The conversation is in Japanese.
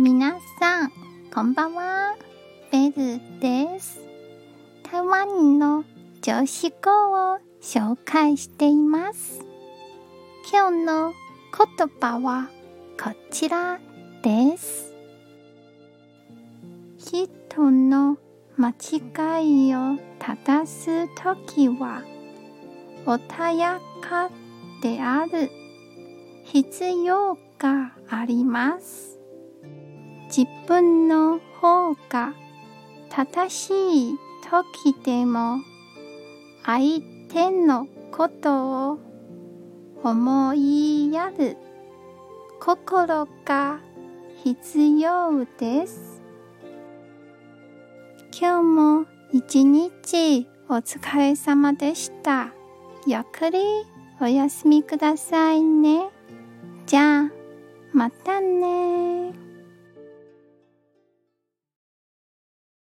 皆さん、こんばんは。ベルです。台湾の女子語を紹介しています。今日の言葉はこちらです。人の間違いを正すときは穏やかである必要があります。自分の方が正しい時でも相手のことを思いやる心が必要です。今日も一日お疲れ様でした。ゆっくりお休みくださいね。じゃあ、またね